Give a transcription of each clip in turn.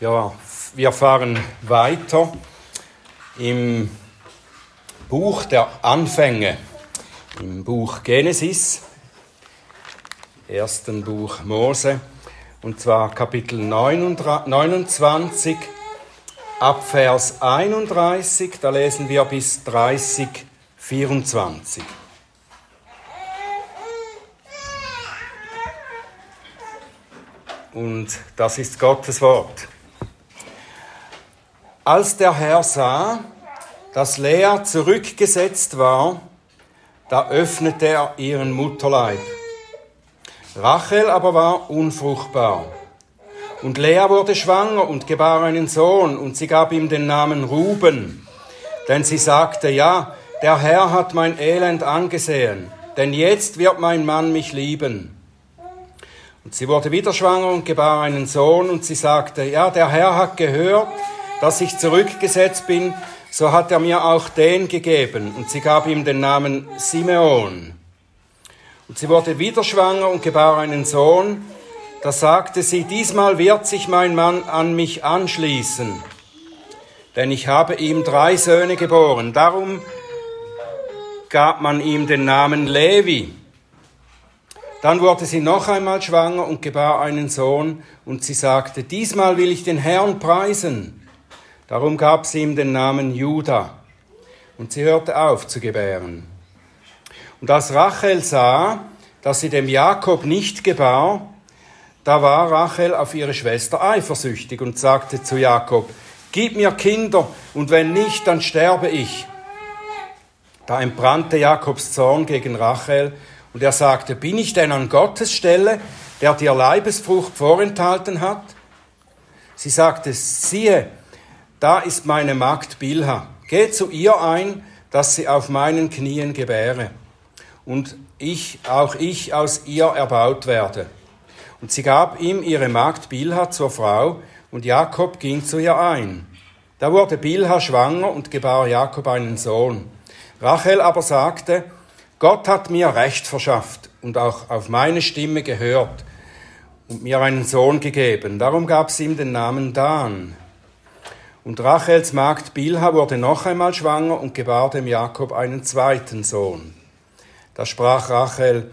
Ja, wir fahren weiter im Buch der Anfänge, im Buch Genesis, ersten Buch Mose, und zwar Kapitel 29, ab Vers 31, da lesen wir bis 30, 24. Und das ist Gottes Wort. Als der Herr sah, dass Lea zurückgesetzt war, da öffnete er ihren Mutterleib. Rachel aber war unfruchtbar. Und Lea wurde schwanger und gebar einen Sohn, und sie gab ihm den Namen Ruben. Denn sie sagte, ja, der Herr hat mein Elend angesehen, denn jetzt wird mein Mann mich lieben. Und sie wurde wieder schwanger und gebar einen Sohn, und sie sagte, ja, der Herr hat gehört, dass ich zurückgesetzt bin, so hat er mir auch den gegeben. Und sie gab ihm den Namen Simeon. Und sie wurde wieder schwanger und gebar einen Sohn. Da sagte sie, diesmal wird sich mein Mann an mich anschließen, denn ich habe ihm drei Söhne geboren. Darum gab man ihm den Namen Levi. Dann wurde sie noch einmal schwanger und gebar einen Sohn, und sie sagte, diesmal will ich den Herrn preisen. Darum gab sie ihm den Namen Juda. Und sie hörte auf zu gebären. Und als Rachel sah, dass sie dem Jakob nicht gebar, da war Rachel auf ihre Schwester eifersüchtig und sagte zu Jakob, Gib mir Kinder, und wenn nicht, dann sterbe ich. Da entbrannte Jakobs Zorn gegen Rachel, und er sagte, Bin ich denn an Gottes Stelle, der dir Leibesfrucht vorenthalten hat? Sie sagte, siehe, da ist meine Magd Bilha. Geh zu ihr ein, dass sie auf meinen Knien gebäre und ich, auch ich aus ihr erbaut werde. Und sie gab ihm ihre Magd Bilha zur Frau, und Jakob ging zu ihr ein. Da wurde Bilha schwanger und gebar Jakob einen Sohn. Rachel aber sagte, Gott hat mir Recht verschafft und auch auf meine Stimme gehört und mir einen Sohn gegeben. Darum gab sie ihm den Namen Dan. Und Rachels Magd Bilha wurde noch einmal schwanger und gebar dem Jakob einen zweiten Sohn. Da sprach Rachel,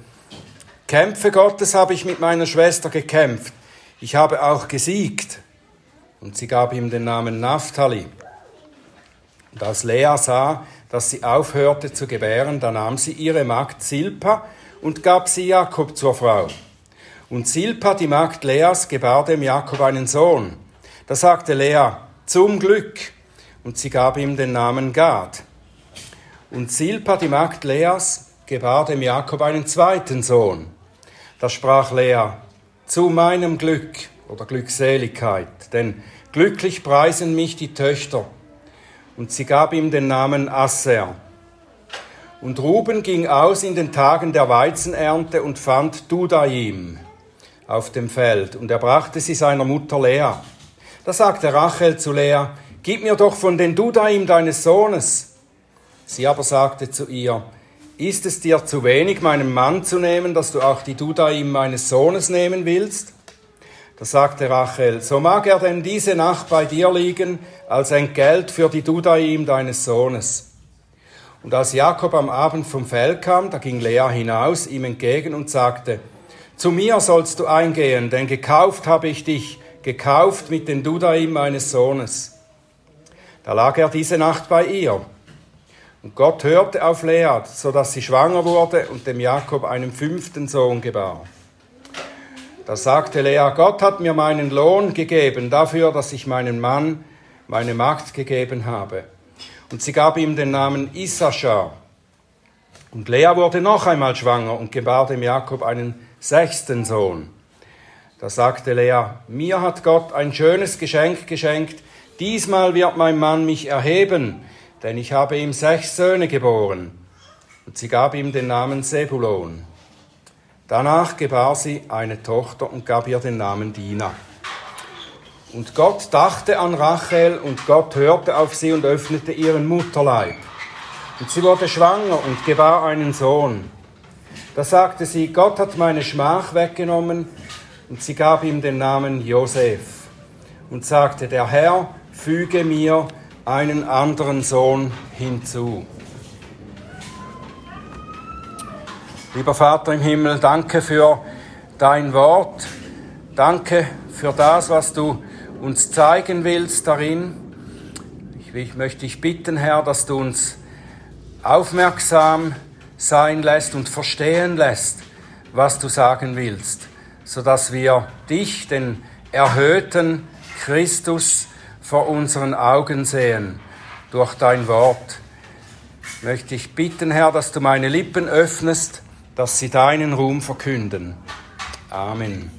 Kämpfe Gottes habe ich mit meiner Schwester gekämpft, ich habe auch gesiegt. Und sie gab ihm den Namen Naphtali. Und als Lea sah, dass sie aufhörte zu gebären, da nahm sie ihre Magd Silpa und gab sie Jakob zur Frau. Und Silpa, die Magd Leas, gebar dem Jakob einen Sohn. Da sagte Lea, zum Glück. Und sie gab ihm den Namen Gad. Und Silpa, die Magd Leas, gebar dem Jakob einen zweiten Sohn. Da sprach Lea, zu meinem Glück oder Glückseligkeit, denn glücklich preisen mich die Töchter. Und sie gab ihm den Namen Asser. Und Ruben ging aus in den Tagen der Weizenernte und fand Dudaim auf dem Feld, und er brachte sie seiner Mutter Lea. Da sagte Rachel zu Lea, Gib mir doch von den Dudaim deines Sohnes. Sie aber sagte zu ihr, Ist es dir zu wenig, meinen Mann zu nehmen, dass du auch die Dudaim meines Sohnes nehmen willst? Da sagte Rachel, so mag er denn diese Nacht bei dir liegen, als Entgelt für die Dudaim deines Sohnes. Und als Jakob am Abend vom Feld kam, da ging Lea hinaus ihm entgegen und sagte, Zu mir sollst du eingehen, denn gekauft habe ich dich, gekauft mit den Dudaim meines Sohnes. Da lag er diese Nacht bei ihr. Und Gott hörte auf Lea, so dass sie schwanger wurde und dem Jakob einen fünften Sohn gebar. Da sagte Lea, Gott hat mir meinen Lohn gegeben dafür, dass ich meinen Mann meine Magd gegeben habe. Und sie gab ihm den Namen Issachar. Und Lea wurde noch einmal schwanger und gebar dem Jakob einen sechsten Sohn. Da sagte Lea, mir hat Gott ein schönes Geschenk geschenkt, diesmal wird mein Mann mich erheben, denn ich habe ihm sechs Söhne geboren. Und sie gab ihm den Namen Sebulon. Danach gebar sie eine Tochter und gab ihr den Namen Dina. Und Gott dachte an Rachel und Gott hörte auf sie und öffnete ihren Mutterleib. Und sie wurde schwanger und gebar einen Sohn. Da sagte sie, Gott hat meine Schmach weggenommen und sie gab ihm den Namen Josef. und sagte, der Herr füge mir einen anderen Sohn hinzu. Lieber Vater im Himmel, danke für dein Wort. Danke für das, was du uns zeigen willst darin. Ich möchte dich bitten, Herr, dass du uns aufmerksam sein lässt und verstehen lässt, was du sagen willst, sodass wir dich, den erhöhten Christus, vor unseren Augen sehen durch dein Wort. Möchte ich bitten, Herr, dass du meine Lippen öffnest, dass sie deinen Ruhm verkünden. Amen.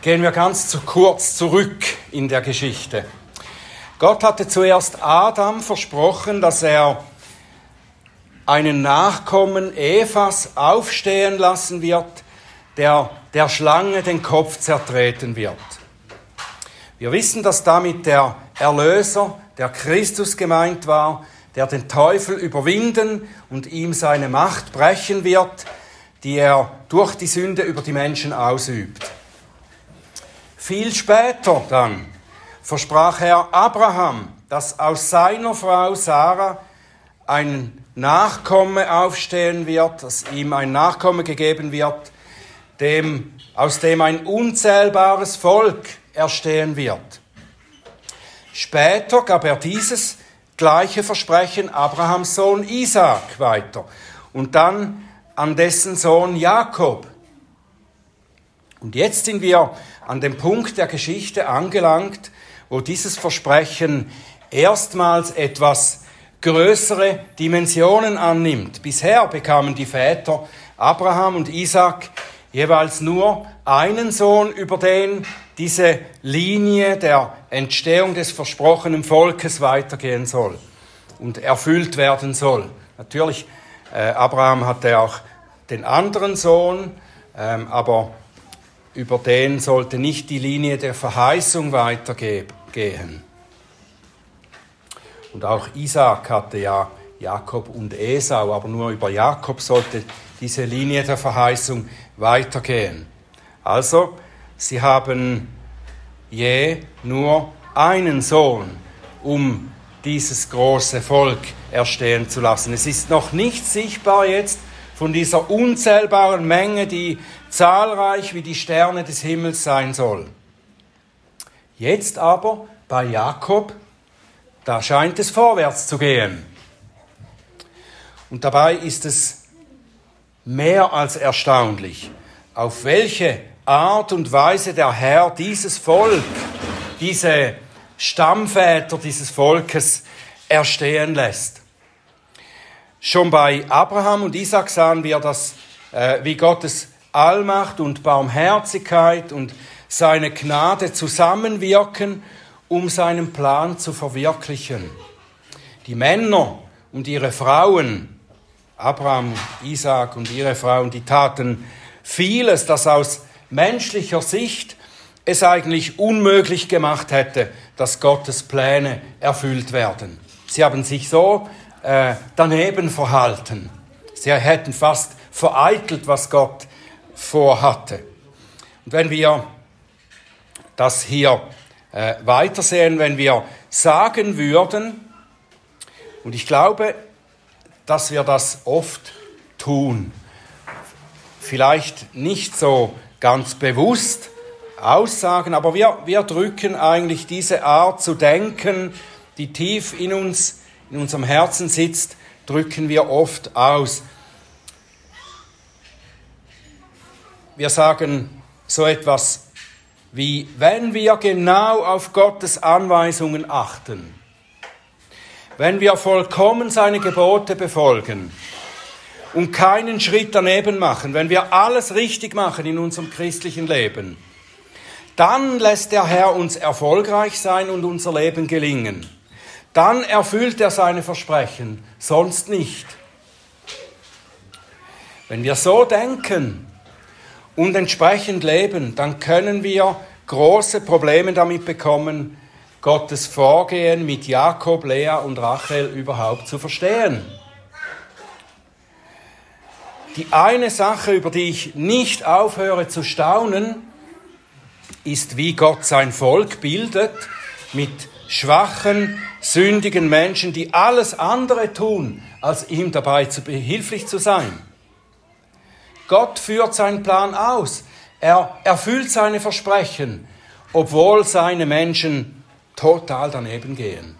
Gehen wir ganz zu kurz zurück in der Geschichte. Gott hatte zuerst Adam versprochen, dass er einen Nachkommen Evas aufstehen lassen wird, der der Schlange den Kopf zertreten wird. Wir wissen, dass damit der Erlöser, der Christus gemeint war, der den Teufel überwinden und ihm seine Macht brechen wird, die er durch die Sünde über die Menschen ausübt. Viel später dann versprach er Abraham, dass aus seiner Frau Sarah ein Nachkomme aufstehen wird, dass ihm ein Nachkomme gegeben wird, dem, aus dem ein unzählbares Volk erstehen wird. Später gab er dieses gleiche Versprechen Abrahams Sohn Isaac weiter und dann an dessen Sohn Jakob. Und jetzt sind wir an dem Punkt der Geschichte angelangt, wo dieses Versprechen erstmals etwas größere Dimensionen annimmt. Bisher bekamen die Väter Abraham und Isaac jeweils nur einen Sohn, über den diese Linie der Entstehung des versprochenen Volkes weitergehen soll und erfüllt werden soll. Natürlich, äh, Abraham hatte auch den anderen Sohn, ähm, aber über den sollte nicht die Linie der Verheißung weitergehen. Und auch Isaac hatte ja Jakob und Esau, aber nur über Jakob sollte diese Linie der Verheißung weitergehen. Also, sie haben je nur einen Sohn, um dieses große Volk erstehen zu lassen. Es ist noch nicht sichtbar jetzt von dieser unzählbaren Menge, die zahlreich wie die Sterne des Himmels sein soll. Jetzt aber bei Jakob, da scheint es vorwärts zu gehen. Und dabei ist es mehr als erstaunlich, auf welche Art und Weise der Herr dieses Volk, diese Stammväter dieses Volkes erstehen lässt. Schon bei Abraham und Isaac sahen wir, dass, äh, wie Gottes Allmacht und Barmherzigkeit und seine Gnade zusammenwirken, um seinen Plan zu verwirklichen. Die Männer und ihre Frauen Abraham, Isaac und ihre Frauen, die taten vieles, das aus menschlicher Sicht es eigentlich unmöglich gemacht hätte, dass Gottes Pläne erfüllt werden. Sie haben sich so äh, daneben verhalten. Sie hätten fast vereitelt, was Gott vorhatte. Und wenn wir das hier äh, weitersehen, wenn wir sagen würden, und ich glaube, dass wir das oft tun. Vielleicht nicht so ganz bewusst aussagen, aber wir, wir drücken eigentlich diese Art zu denken, die tief in uns, in unserem Herzen sitzt, drücken wir oft aus. Wir sagen so etwas wie, wenn wir genau auf Gottes Anweisungen achten, wenn wir vollkommen seine Gebote befolgen und keinen Schritt daneben machen, wenn wir alles richtig machen in unserem christlichen Leben, dann lässt der Herr uns erfolgreich sein und unser Leben gelingen. Dann erfüllt er seine Versprechen, sonst nicht. Wenn wir so denken und entsprechend leben, dann können wir große Probleme damit bekommen, Gottes Vorgehen mit Jakob, Lea und Rachel überhaupt zu verstehen. die eine Sache, über die ich nicht aufhöre zu staunen, ist, wie Gott sein Volk bildet mit schwachen, sündigen Menschen, die alles andere tun, als ihm dabei zu behilflich zu sein. Gott führt seinen Plan aus. Er erfüllt seine Versprechen, obwohl seine Menschen total daneben gehen.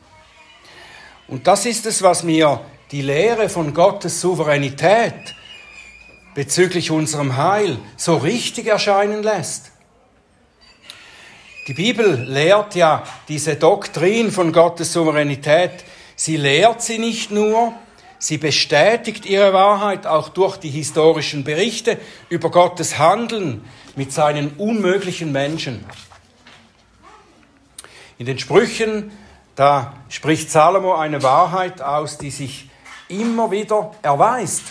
Und das ist es, was mir die Lehre von Gottes Souveränität bezüglich unserem Heil so richtig erscheinen lässt. Die Bibel lehrt ja diese Doktrin von Gottes Souveränität. Sie lehrt sie nicht nur, sie bestätigt ihre Wahrheit auch durch die historischen Berichte über Gottes Handeln mit seinen unmöglichen Menschen. In den Sprüchen, da spricht Salomo eine Wahrheit aus, die sich immer wieder erweist.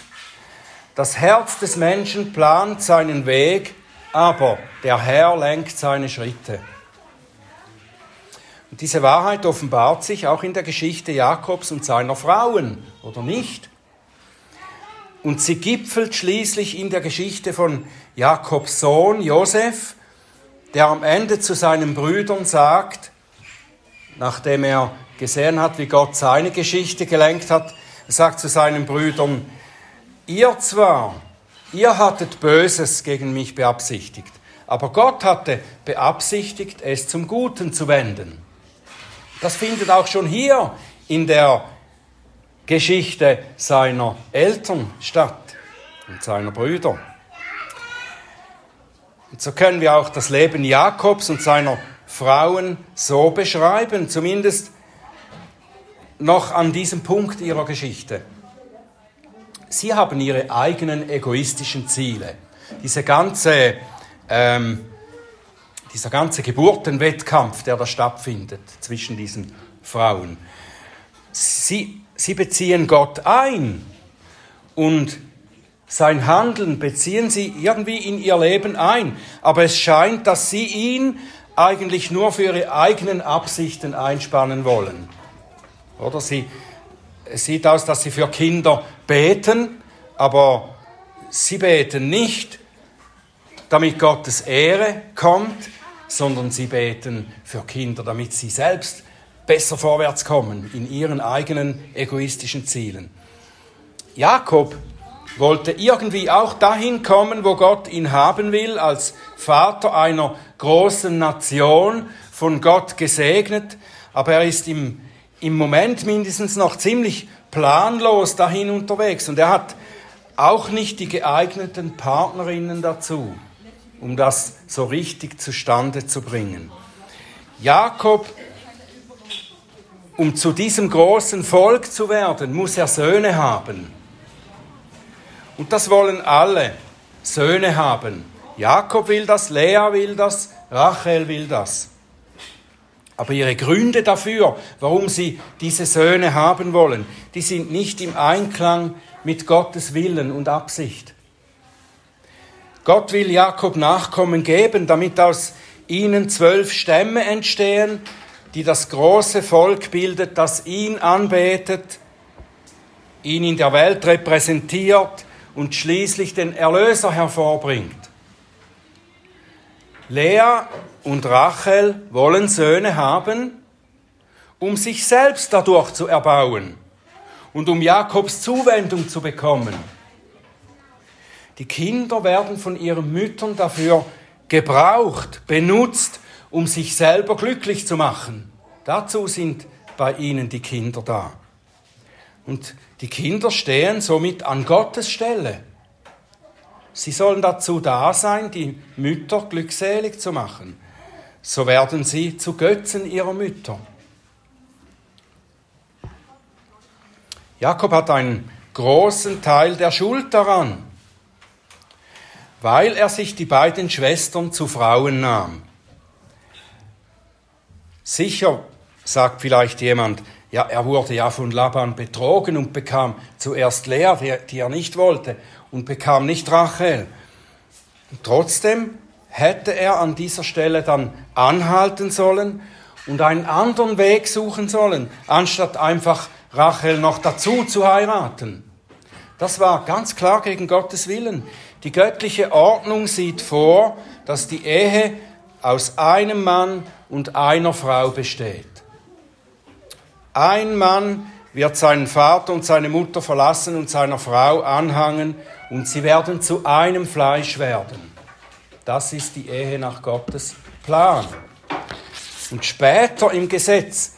Das Herz des Menschen plant seinen Weg, aber der Herr lenkt seine Schritte. Und diese Wahrheit offenbart sich auch in der Geschichte Jakobs und seiner Frauen, oder nicht? Und sie gipfelt schließlich in der Geschichte von Jakobs Sohn Josef, der am Ende zu seinen Brüdern sagt, nachdem er gesehen hat, wie Gott seine Geschichte gelenkt hat, sagt zu seinen Brüdern, ihr zwar, ihr hattet Böses gegen mich beabsichtigt, aber Gott hatte beabsichtigt, es zum Guten zu wenden. Das findet auch schon hier in der Geschichte seiner Eltern statt und seiner Brüder. Und so können wir auch das Leben Jakobs und seiner Frauen so beschreiben, zumindest noch an diesem Punkt ihrer Geschichte. Sie haben ihre eigenen egoistischen Ziele. Diese ganze ähm, dieser ganze Geburtenwettkampf, der da stattfindet zwischen diesen Frauen. Sie, sie beziehen Gott ein und sein Handeln beziehen sie irgendwie in ihr Leben ein. Aber es scheint, dass sie ihn eigentlich nur für ihre eigenen Absichten einspannen wollen. Oder sie, es sieht aus, dass sie für Kinder beten, aber sie beten nicht, damit Gottes Ehre kommt, sondern sie beten für Kinder, damit sie selbst besser vorwärts kommen in ihren eigenen egoistischen Zielen. Jakob wollte irgendwie auch dahin kommen, wo Gott ihn haben will, als Vater einer großen Nation, von Gott gesegnet, aber er ist im, im Moment mindestens noch ziemlich planlos dahin unterwegs. Und er hat auch nicht die geeigneten Partnerinnen dazu um das so richtig zustande zu bringen. Jakob, um zu diesem großen Volk zu werden, muss er Söhne haben. Und das wollen alle, Söhne haben. Jakob will das, Lea will das, Rachel will das. Aber ihre Gründe dafür, warum sie diese Söhne haben wollen, die sind nicht im Einklang mit Gottes Willen und Absicht. Gott will Jakob Nachkommen geben, damit aus ihnen zwölf Stämme entstehen, die das große Volk bildet, das ihn anbetet, ihn in der Welt repräsentiert und schließlich den Erlöser hervorbringt. Lea und Rachel wollen Söhne haben, um sich selbst dadurch zu erbauen und um Jakobs Zuwendung zu bekommen. Die Kinder werden von ihren Müttern dafür gebraucht, benutzt, um sich selber glücklich zu machen. Dazu sind bei ihnen die Kinder da. Und die Kinder stehen somit an Gottes Stelle. Sie sollen dazu da sein, die Mütter glückselig zu machen. So werden sie zu Götzen ihrer Mütter. Jakob hat einen großen Teil der Schuld daran weil er sich die beiden Schwestern zu Frauen nahm. Sicher sagt vielleicht jemand, ja, er wurde ja von Laban betrogen und bekam zuerst Lea, die, die er nicht wollte, und bekam nicht Rachel. Und trotzdem hätte er an dieser Stelle dann anhalten sollen und einen anderen Weg suchen sollen, anstatt einfach Rachel noch dazu zu heiraten. Das war ganz klar gegen Gottes Willen. Die göttliche Ordnung sieht vor, dass die Ehe aus einem Mann und einer Frau besteht. Ein Mann wird seinen Vater und seine Mutter verlassen und seiner Frau anhangen und sie werden zu einem Fleisch werden. Das ist die Ehe nach Gottes Plan. Und später im Gesetz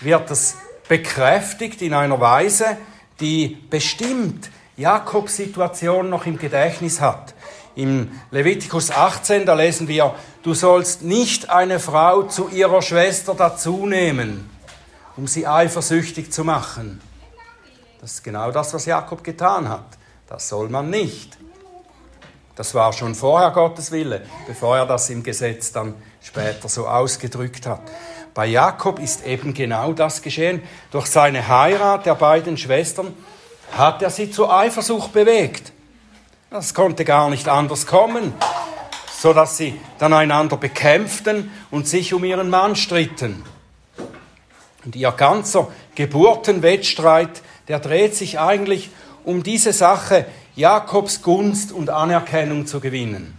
wird es bekräftigt in einer Weise, die bestimmt Jakobs Situation noch im Gedächtnis hat. Im Levitikus 18, da lesen wir, du sollst nicht eine Frau zu ihrer Schwester dazunehmen, um sie eifersüchtig zu machen. Das ist genau das, was Jakob getan hat. Das soll man nicht. Das war schon vorher Gottes Wille, bevor er das im Gesetz dann später so ausgedrückt hat. Bei Jakob ist eben genau das geschehen. Durch seine Heirat der beiden Schwestern hat er sie zur Eifersucht bewegt. Das konnte gar nicht anders kommen, so dass sie dann einander bekämpften und sich um ihren Mann stritten. Und ihr ganzer Geburtenwettstreit, der dreht sich eigentlich um diese Sache, Jakobs Gunst und Anerkennung zu gewinnen.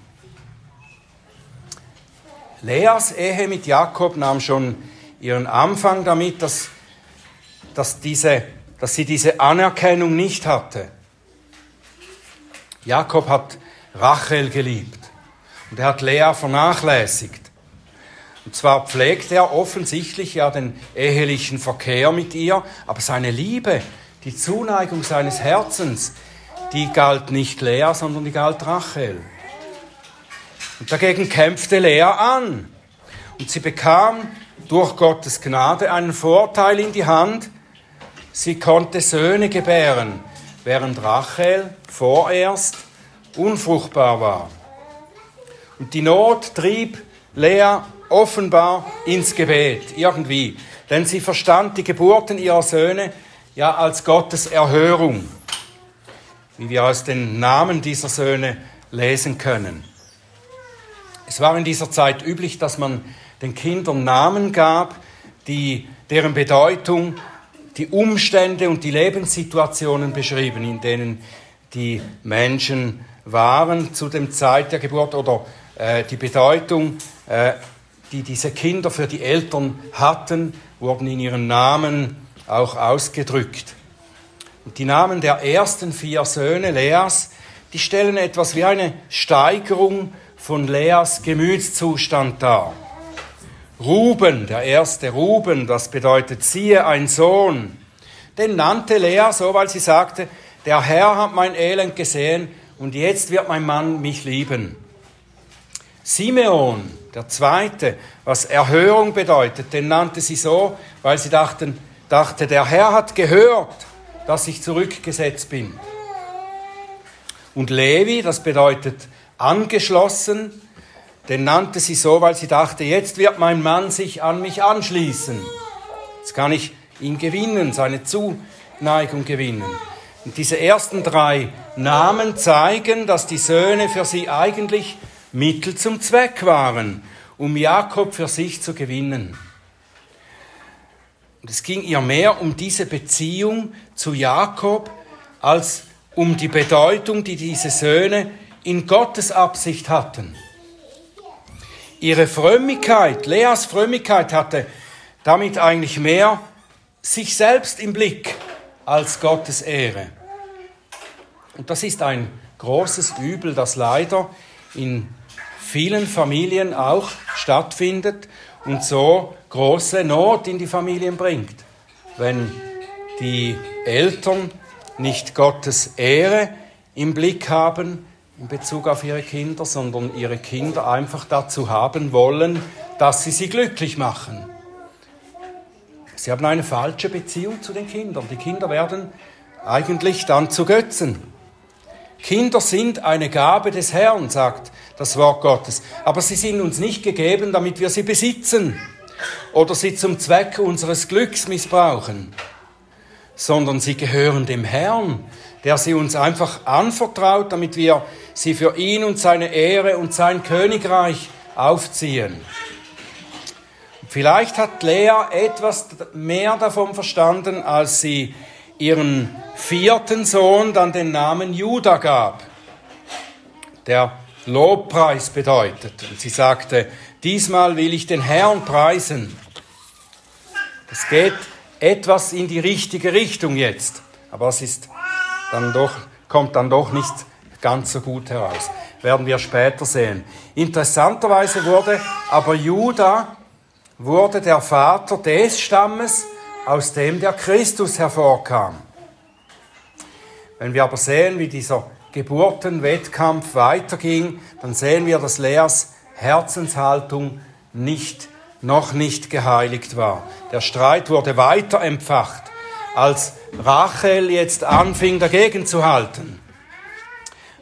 Leas Ehe mit Jakob nahm schon ihren Anfang damit, dass, dass, diese, dass sie diese Anerkennung nicht hatte. Jakob hat Rachel geliebt und er hat Lea vernachlässigt. Und zwar pflegt er offensichtlich ja den ehelichen Verkehr mit ihr, aber seine Liebe, die Zuneigung seines Herzens, die galt nicht Lea, sondern die galt Rachel. Und dagegen kämpfte Lea an. Und sie bekam durch Gottes Gnade einen Vorteil in die Hand. Sie konnte Söhne gebären, während Rachel vorerst unfruchtbar war. Und die Not trieb Lea offenbar ins Gebet, irgendwie. Denn sie verstand die Geburten ihrer Söhne ja als Gottes Erhörung, wie wir aus den Namen dieser Söhne lesen können. Es war in dieser Zeit üblich, dass man den Kindern Namen gab, die, deren Bedeutung die Umstände und die Lebenssituationen beschrieben, in denen die Menschen waren zu dem Zeit der Geburt oder äh, die Bedeutung, äh, die diese Kinder für die Eltern hatten, wurden in ihren Namen auch ausgedrückt. Und die Namen der ersten vier Söhne Leas, die stellen etwas wie eine Steigerung von Leas Gemütszustand dar. Ruben, der erste Ruben, das bedeutet siehe ein Sohn. Den nannte Lea so, weil sie sagte, der Herr hat mein Elend gesehen und jetzt wird mein Mann mich lieben. Simeon, der zweite, was Erhörung bedeutet, den nannte sie so, weil sie dachten, dachte, der Herr hat gehört, dass ich zurückgesetzt bin. Und Levi, das bedeutet angeschlossen. Den nannte sie so, weil sie dachte, jetzt wird mein Mann sich an mich anschließen. Jetzt kann ich ihn gewinnen, seine Zuneigung gewinnen. Und diese ersten drei Namen zeigen, dass die Söhne für sie eigentlich Mittel zum Zweck waren, um Jakob für sich zu gewinnen. Und es ging ihr mehr um diese Beziehung zu Jakob als um die Bedeutung, die diese Söhne in Gottes Absicht hatten. Ihre Frömmigkeit, Leas Frömmigkeit hatte damit eigentlich mehr sich selbst im Blick als Gottes Ehre. Und das ist ein großes Übel, das leider in vielen Familien auch stattfindet und so große Not in die Familien bringt, wenn die Eltern nicht Gottes Ehre im Blick haben, in Bezug auf ihre Kinder, sondern ihre Kinder einfach dazu haben wollen, dass sie sie glücklich machen. Sie haben eine falsche Beziehung zu den Kindern. Die Kinder werden eigentlich dann zu Götzen. Kinder sind eine Gabe des Herrn, sagt das Wort Gottes. Aber sie sind uns nicht gegeben, damit wir sie besitzen oder sie zum Zweck unseres Glücks missbrauchen, sondern sie gehören dem Herrn, der sie uns einfach anvertraut, damit wir sie für ihn und seine Ehre und sein Königreich aufziehen. Vielleicht hat Lea etwas mehr davon verstanden, als sie ihren vierten Sohn dann den Namen Judah gab, der Lobpreis bedeutet. Und sie sagte, diesmal will ich den Herrn preisen. Es geht etwas in die richtige Richtung jetzt, aber es ist dann doch, kommt dann doch nicht ganz so gut heraus. Werden wir später sehen. Interessanterweise wurde aber Judah wurde der Vater des Stammes, aus dem der Christus hervorkam. Wenn wir aber sehen, wie dieser Geburtenwettkampf weiterging, dann sehen wir, dass Leas Herzenshaltung nicht, noch nicht geheiligt war. Der Streit wurde weiter empfacht, als Rachel jetzt anfing, dagegen zu halten.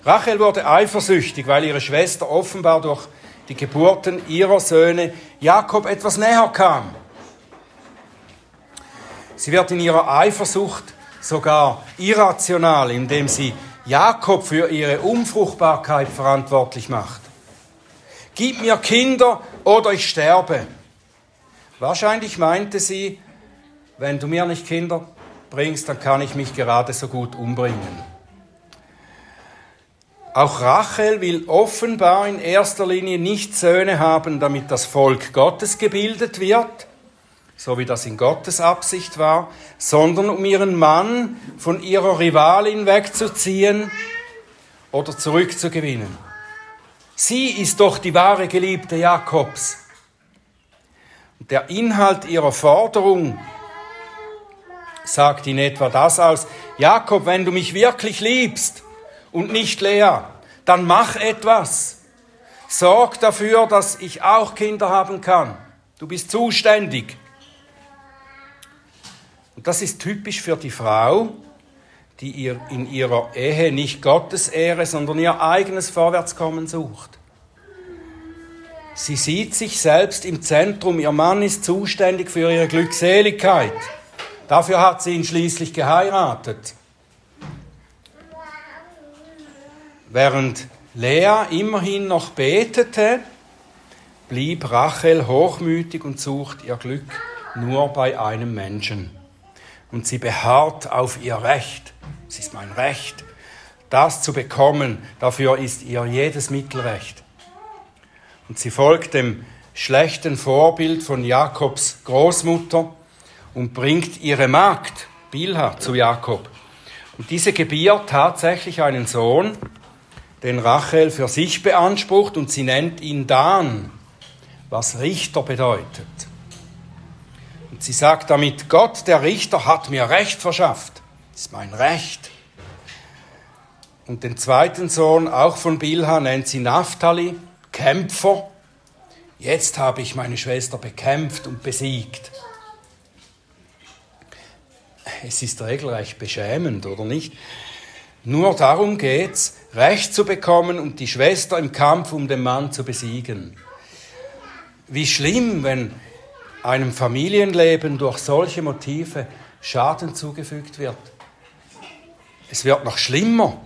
Rachel wurde eifersüchtig, weil ihre Schwester offenbar durch die Geburten ihrer Söhne Jakob etwas näher kam. Sie wird in ihrer Eifersucht sogar irrational, indem sie Jakob für ihre Unfruchtbarkeit verantwortlich macht. Gib mir Kinder oder ich sterbe. Wahrscheinlich meinte sie, wenn du mir nicht Kinder bringst, dann kann ich mich gerade so gut umbringen. Auch Rachel will offenbar in erster Linie nicht Söhne haben, damit das Volk Gottes gebildet wird, so wie das in Gottes Absicht war, sondern um ihren Mann von ihrer Rivalin wegzuziehen oder zurückzugewinnen. Sie ist doch die wahre Geliebte Jakobs. Und der Inhalt ihrer Forderung sagt in etwa das aus, Jakob, wenn du mich wirklich liebst, und nicht Lea, dann mach etwas. Sorg dafür, dass ich auch Kinder haben kann. Du bist zuständig. Und das ist typisch für die Frau, die ihr in ihrer Ehe nicht Gottes Ehre, sondern ihr eigenes Vorwärtskommen sucht. Sie sieht sich selbst im Zentrum. Ihr Mann ist zuständig für ihre Glückseligkeit. Dafür hat sie ihn schließlich geheiratet. Während Lea immerhin noch betete, blieb Rachel hochmütig und sucht ihr Glück nur bei einem Menschen. Und sie beharrt auf ihr Recht. Es ist mein Recht, das zu bekommen. Dafür ist ihr jedes Mittelrecht. Und sie folgt dem schlechten Vorbild von Jakobs Großmutter und bringt ihre Magd Bilha zu Jakob. Und diese gebiert tatsächlich einen Sohn, den Rachel für sich beansprucht und sie nennt ihn Dan, was Richter bedeutet. Und sie sagt damit, Gott, der Richter, hat mir Recht verschafft. Das ist mein Recht. Und den zweiten Sohn, auch von Bilha, nennt sie Naphtali, Kämpfer. Jetzt habe ich meine Schwester bekämpft und besiegt. Es ist regelrecht beschämend, oder nicht? Nur darum geht's, Recht zu bekommen und die Schwester im Kampf um den Mann zu besiegen. Wie schlimm, wenn einem Familienleben durch solche Motive Schaden zugefügt wird. Es wird noch schlimmer.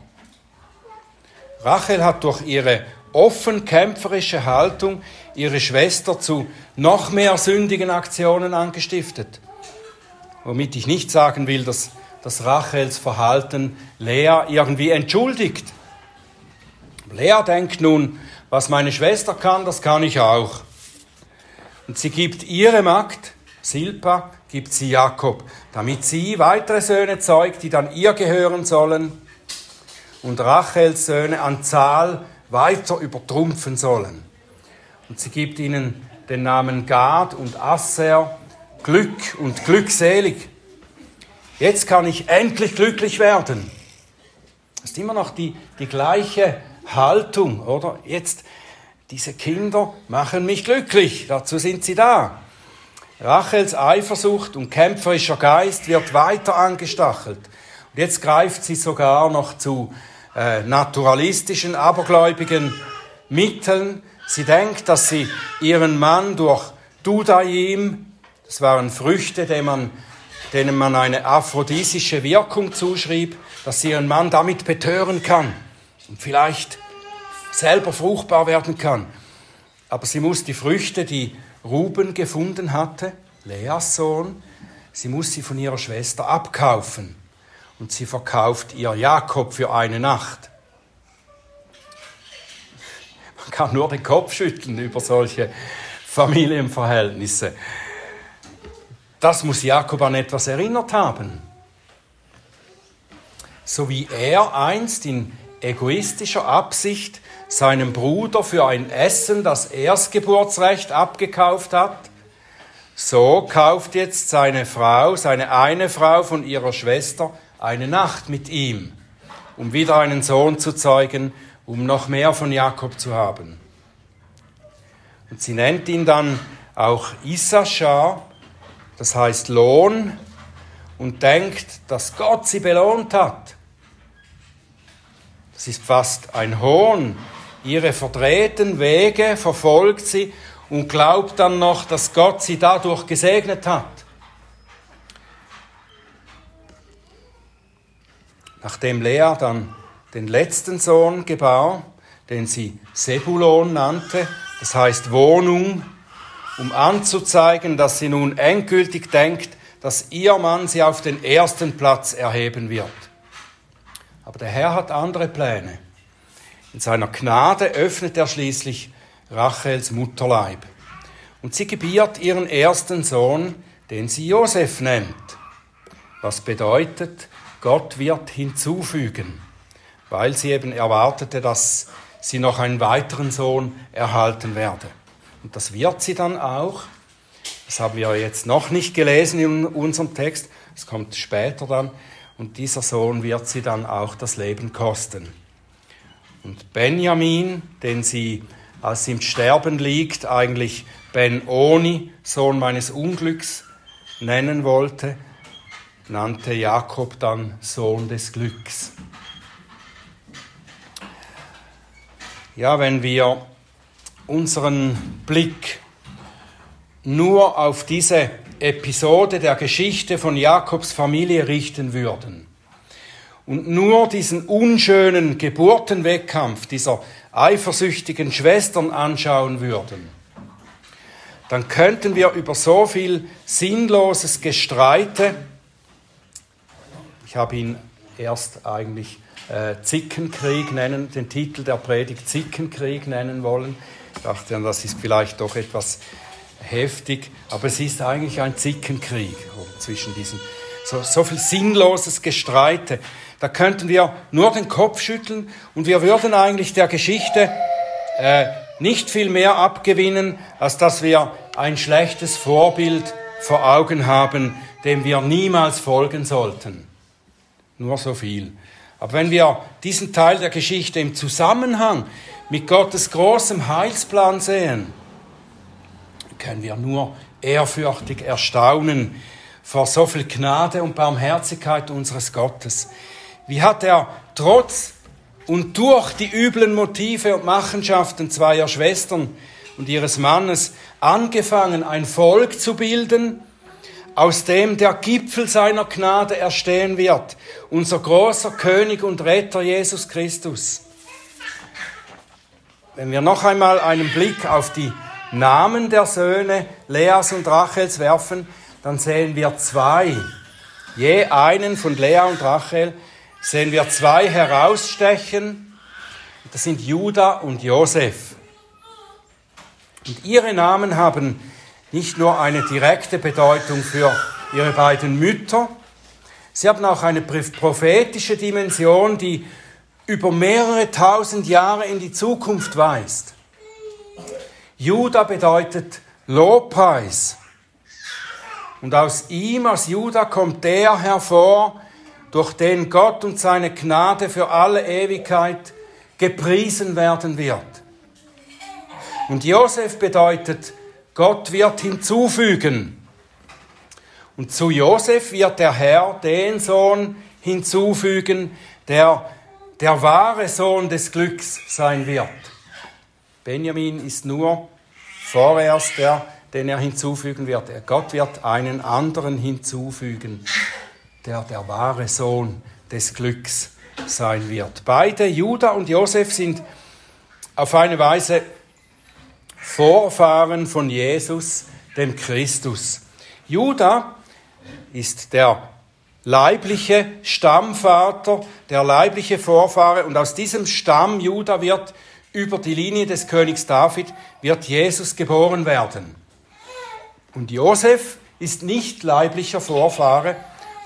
Rachel hat durch ihre offen kämpferische Haltung ihre Schwester zu noch mehr sündigen Aktionen angestiftet. Womit ich nicht sagen will, dass dass Rachels Verhalten Lea irgendwie entschuldigt. Lea denkt nun, was meine Schwester kann, das kann ich auch. Und sie gibt ihre Magd, Silpa, gibt sie Jakob, damit sie weitere Söhne zeugt, die dann ihr gehören sollen und Rachels Söhne an Zahl weiter übertrumpfen sollen. Und sie gibt ihnen den Namen Gad und Asser, Glück und glückselig. Jetzt kann ich endlich glücklich werden. Das ist immer noch die, die gleiche Haltung, oder? Jetzt, diese Kinder machen mich glücklich, dazu sind sie da. Rachels Eifersucht und kämpferischer Geist wird weiter angestachelt. Und jetzt greift sie sogar noch zu äh, naturalistischen, abergläubigen Mitteln. Sie denkt, dass sie ihren Mann durch Dudaim, das waren Früchte, die man denen man eine aphrodisische Wirkung zuschrieb, dass sie ihren Mann damit betören kann und vielleicht selber fruchtbar werden kann. Aber sie muss die Früchte, die Ruben gefunden hatte, Leas Sohn, sie muss sie von ihrer Schwester abkaufen. und sie verkauft ihr Jakob für eine Nacht. Man kann nur den Kopf schütteln über solche Familienverhältnisse. Das muss Jakob an etwas erinnert haben. So wie er einst in egoistischer Absicht seinem Bruder für ein Essen das Erstgeburtsrecht abgekauft hat, so kauft jetzt seine Frau, seine eine Frau von ihrer Schwester, eine Nacht mit ihm, um wieder einen Sohn zu zeugen, um noch mehr von Jakob zu haben. Und sie nennt ihn dann auch Issachar, das heißt Lohn, und denkt, dass Gott sie belohnt hat. Das ist fast ein Hohn. Ihre verdrehten Wege verfolgt sie und glaubt dann noch, dass Gott sie dadurch gesegnet hat. Nachdem Lea dann den letzten Sohn gebar, den sie Sebulon nannte, das heißt Wohnung, um anzuzeigen, dass sie nun endgültig denkt, dass ihr Mann sie auf den ersten Platz erheben wird. Aber der Herr hat andere Pläne. In seiner Gnade öffnet er schließlich Rachels Mutterleib. Und sie gebiert ihren ersten Sohn, den sie Josef nennt. Was bedeutet, Gott wird hinzufügen, weil sie eben erwartete, dass sie noch einen weiteren Sohn erhalten werde. Und das wird sie dann auch. Das haben wir jetzt noch nicht gelesen in unserem Text. Es kommt später dann. Und dieser Sohn wird sie dann auch das Leben kosten. Und Benjamin, den sie, als sie im Sterben liegt, eigentlich Ben-Oni, Sohn meines Unglücks, nennen wollte, nannte Jakob dann Sohn des Glücks. Ja, wenn wir unseren Blick nur auf diese Episode der Geschichte von Jakobs Familie richten würden und nur diesen unschönen Geburtenwettkampf dieser eifersüchtigen Schwestern anschauen würden, dann könnten wir über so viel sinnloses Gestreite, ich habe ihn erst eigentlich äh, Zickenkrieg nennen, den Titel der Predigt Zickenkrieg nennen wollen. Dachte, das ist vielleicht doch etwas heftig, aber es ist eigentlich ein Zickenkrieg zwischen diesen, so, so viel sinnloses Gestreite. Da könnten wir nur den Kopf schütteln und wir würden eigentlich der Geschichte äh, nicht viel mehr abgewinnen, als dass wir ein schlechtes Vorbild vor Augen haben, dem wir niemals folgen sollten. Nur so viel. Aber wenn wir diesen Teil der Geschichte im Zusammenhang mit Gottes großem Heilsplan sehen, können wir nur ehrfürchtig erstaunen vor so viel Gnade und Barmherzigkeit unseres Gottes. Wie hat er trotz und durch die üblen Motive und Machenschaften zweier Schwestern und ihres Mannes angefangen, ein Volk zu bilden, aus dem der Gipfel seiner Gnade erstehen wird, unser großer König und Retter Jesus Christus. Wenn wir noch einmal einen Blick auf die Namen der Söhne Leas und Rachels werfen, dann sehen wir zwei. Je einen von Lea und Rachel sehen wir zwei herausstechen. Das sind Judah und Josef. Und ihre Namen haben nicht nur eine direkte Bedeutung für ihre beiden Mütter, sie haben auch eine prophetische Dimension, die über mehrere tausend Jahre in die Zukunft weist. Judah bedeutet Lobpreis. Und aus ihm, aus Judah, kommt der hervor, durch den Gott und seine Gnade für alle Ewigkeit gepriesen werden wird. Und Josef bedeutet Gott wird hinzufügen. Und zu Josef wird der Herr den Sohn hinzufügen, der der wahre Sohn des Glücks sein wird. Benjamin ist nur vorerst der, den er hinzufügen wird. Gott wird einen anderen hinzufügen, der der wahre Sohn des Glücks sein wird. Beide, Judah und Josef, sind auf eine Weise Vorfahren von Jesus, dem Christus. Judah ist der leibliche Stammvater, der leibliche Vorfahre. Und aus diesem Stamm Juda wird über die Linie des Königs David wird Jesus geboren werden. Und Josef ist nicht leiblicher Vorfahre,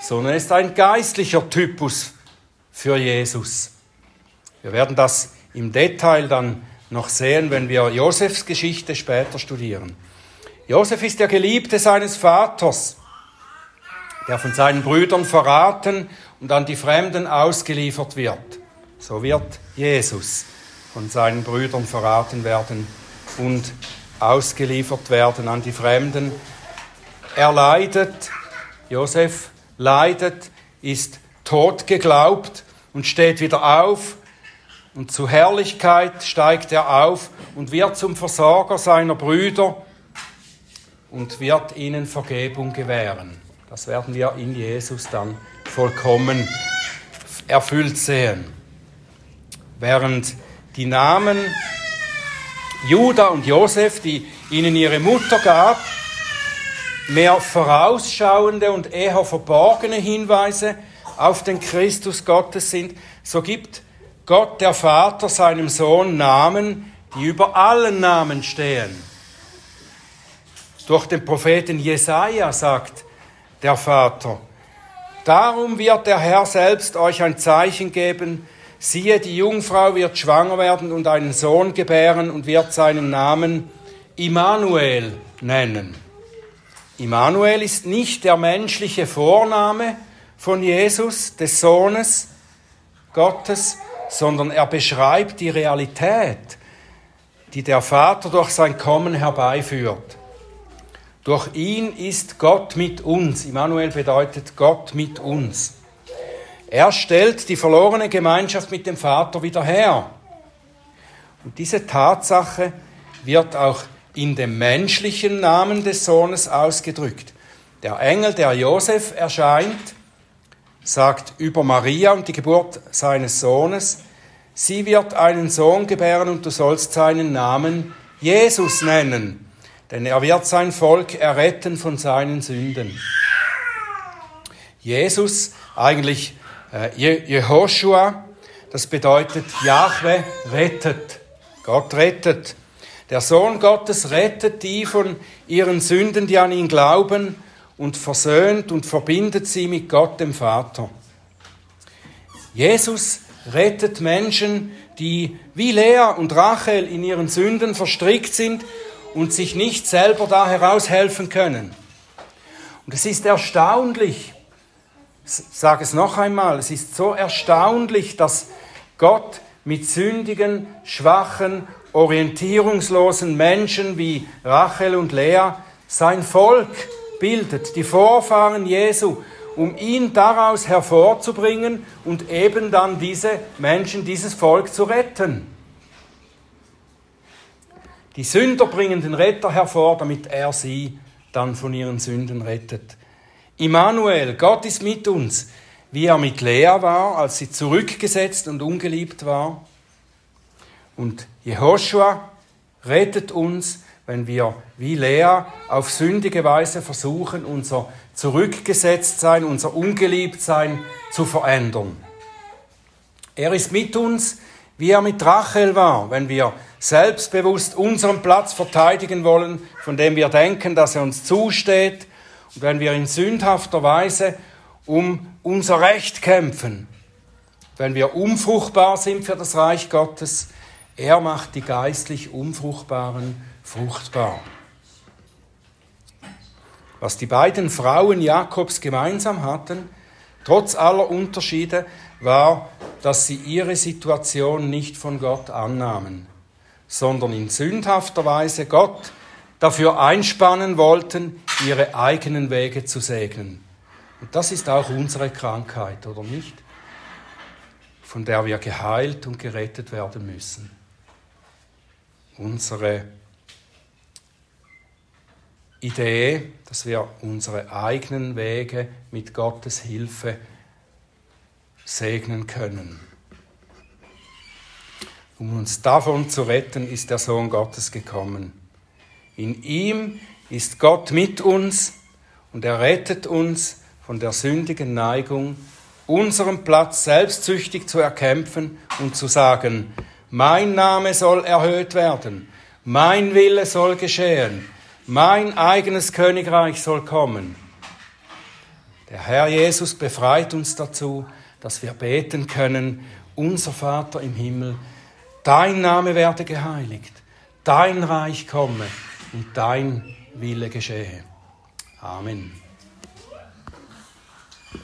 sondern ist ein geistlicher Typus für Jesus. Wir werden das im Detail dann noch sehen, wenn wir Josefs Geschichte später studieren. Josef ist der Geliebte seines Vaters, der von seinen Brüdern verraten und an die Fremden ausgeliefert wird. So wird Jesus von seinen Brüdern verraten werden und ausgeliefert werden an die Fremden. Er leidet, Josef leidet, ist tot geglaubt und steht wieder auf und zu Herrlichkeit steigt er auf und wird zum Versorger seiner Brüder und wird ihnen Vergebung gewähren. Das werden wir in Jesus dann vollkommen erfüllt sehen. Während die Namen Judah und Josef, die ihnen ihre Mutter gab, mehr vorausschauende und eher verborgene Hinweise auf den Christus Gottes sind, so gibt Gott der Vater seinem Sohn Namen, die über allen Namen stehen. Durch den Propheten Jesaja sagt der Vater, Darum wird der Herr selbst euch ein Zeichen geben, Siehe, die Jungfrau wird schwanger werden und einen Sohn gebären und wird seinen Namen Immanuel nennen. Immanuel ist nicht der menschliche Vorname von Jesus, des Sohnes Gottes, sondern er beschreibt die Realität, die der Vater durch sein Kommen herbeiführt. Durch ihn ist Gott mit uns. Immanuel bedeutet Gott mit uns. Er stellt die verlorene Gemeinschaft mit dem Vater wieder her. Und diese Tatsache wird auch in dem menschlichen Namen des Sohnes ausgedrückt. Der Engel, der Josef erscheint, sagt über Maria und die Geburt seines Sohnes, sie wird einen Sohn gebären und du sollst seinen Namen Jesus nennen, denn er wird sein Volk erretten von seinen Sünden. Jesus, eigentlich äh, Jehoshua, das bedeutet, Jahwe rettet. Gott rettet. Der Sohn Gottes rettet die von ihren Sünden, die an ihn glauben, und versöhnt und verbindet sie mit Gott dem Vater. Jesus rettet Menschen, die wie Lea und Rachel in ihren Sünden verstrickt sind und sich nicht selber da heraushelfen können. Und es ist erstaunlich, sage es noch einmal, es ist so erstaunlich, dass Gott mit sündigen, schwachen, orientierungslosen Menschen wie Rachel und Lea sein Volk bildet, die Vorfahren Jesu, um ihn daraus hervorzubringen und eben dann diese Menschen, dieses Volk zu retten. Die Sünder bringen den Retter hervor, damit er sie dann von ihren Sünden rettet. Immanuel, Gott ist mit uns, wie er mit Lea war, als sie zurückgesetzt und ungeliebt war. Und Jehoshua rettet uns, wenn wir wie Lea auf sündige Weise versuchen, unser Zurückgesetztsein, unser Ungeliebtsein zu verändern. Er ist mit uns, wie er mit Rachel war, wenn wir selbstbewusst unseren Platz verteidigen wollen, von dem wir denken, dass er uns zusteht und wenn wir in sündhafter Weise um unser Recht kämpfen, wenn wir unfruchtbar sind für das Reich Gottes, er macht die geistlich Unfruchtbaren fruchtbar. Was die beiden Frauen Jakobs gemeinsam hatten, trotz aller Unterschiede, war, dass sie ihre Situation nicht von Gott annahmen, sondern in sündhafter Weise Gott dafür einspannen wollten, ihre eigenen Wege zu segnen. Und das ist auch unsere Krankheit, oder nicht? Von der wir geheilt und gerettet werden müssen. Unsere Idee, dass wir unsere eigenen Wege mit Gottes Hilfe segnen können. Um uns davon zu retten, ist der Sohn Gottes gekommen. In ihm ist Gott mit uns und er rettet uns von der sündigen Neigung, unseren Platz selbstsüchtig zu erkämpfen und zu sagen, mein Name soll erhöht werden, mein Wille soll geschehen, mein eigenes Königreich soll kommen. Der Herr Jesus befreit uns dazu, dass wir beten können, unser Vater im Himmel, dein Name werde geheiligt, dein Reich komme und dein Wille geschehe. Amen.